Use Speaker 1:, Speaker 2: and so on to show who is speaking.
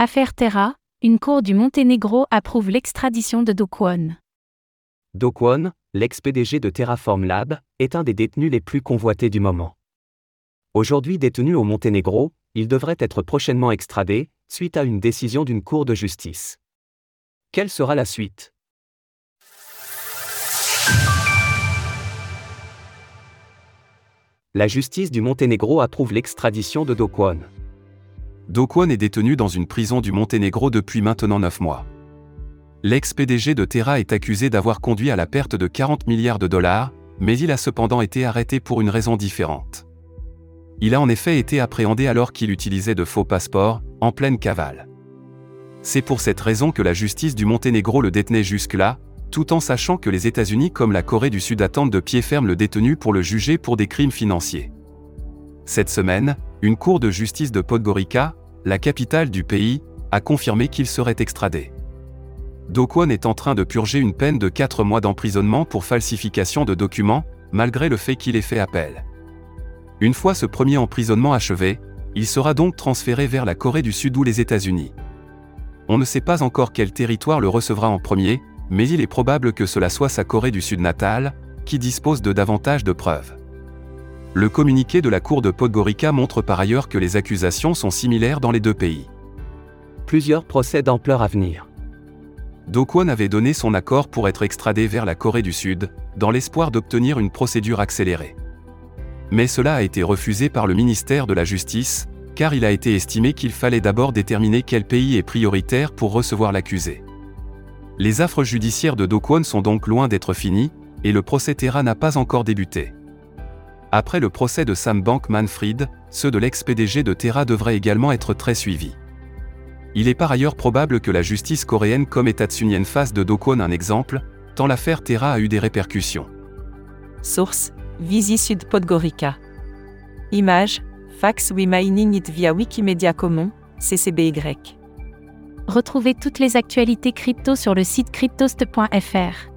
Speaker 1: Affaire Terra, une cour du Monténégro approuve l'extradition de Do Kwon.
Speaker 2: Do Kwon, l'ex-PDG de Terraform Lab, est un des détenus les plus convoités du moment. Aujourd'hui détenu au Monténégro, il devrait être prochainement extradé, suite à une décision d'une cour de justice. Quelle sera la suite? La justice du Monténégro approuve l'extradition de Do Kwon.
Speaker 3: Do Kwon est détenu dans une prison du Monténégro depuis maintenant 9 mois. L'ex-PDG de Terra est accusé d'avoir conduit à la perte de 40 milliards de dollars, mais il a cependant été arrêté pour une raison différente. Il a en effet été appréhendé alors qu'il utilisait de faux passeports, en pleine cavale. C'est pour cette raison que la justice du Monténégro le détenait jusque-là, tout en sachant que les États-Unis comme la Corée du Sud attendent de pied ferme le détenu pour le juger pour des crimes financiers. Cette semaine, une cour de justice de Podgorica, la capitale du pays, a confirmé qu'il serait extradé. Do Kwon est en train de purger une peine de 4 mois d'emprisonnement pour falsification de documents, malgré le fait qu'il ait fait appel. Une fois ce premier emprisonnement achevé, il sera donc transféré vers la Corée du Sud ou les États-Unis. On ne sait pas encore quel territoire le recevra en premier, mais il est probable que cela soit sa Corée du Sud natale, qui dispose de davantage de preuves. Le communiqué de la Cour de Podgorica montre par ailleurs que les accusations sont similaires dans les deux pays.
Speaker 2: Plusieurs procès d'ampleur à venir.
Speaker 3: Do Kwon avait donné son accord pour être extradé vers la Corée du Sud, dans l'espoir d'obtenir une procédure accélérée. Mais cela a été refusé par le ministère de la Justice, car il a été estimé qu'il fallait d'abord déterminer quel pays est prioritaire pour recevoir l'accusé. Les affres judiciaires de Do Kwon sont donc loin d'être finies, et le procès Terra n'a pas encore débuté. Après le procès de Sam Bank-Manfred, ceux de l'ex-PDG de Terra devraient également être très suivis. Il est par ailleurs probable que la justice coréenne comme Etatsunien fasse de Do Kwon un exemple, tant l'affaire Terra a eu des répercussions.
Speaker 4: Source Visi Sud Podgorica. Image Fax We Mining It via Wikimedia Commons, CCBY.
Speaker 1: Retrouvez toutes les actualités crypto sur le site cryptost.fr.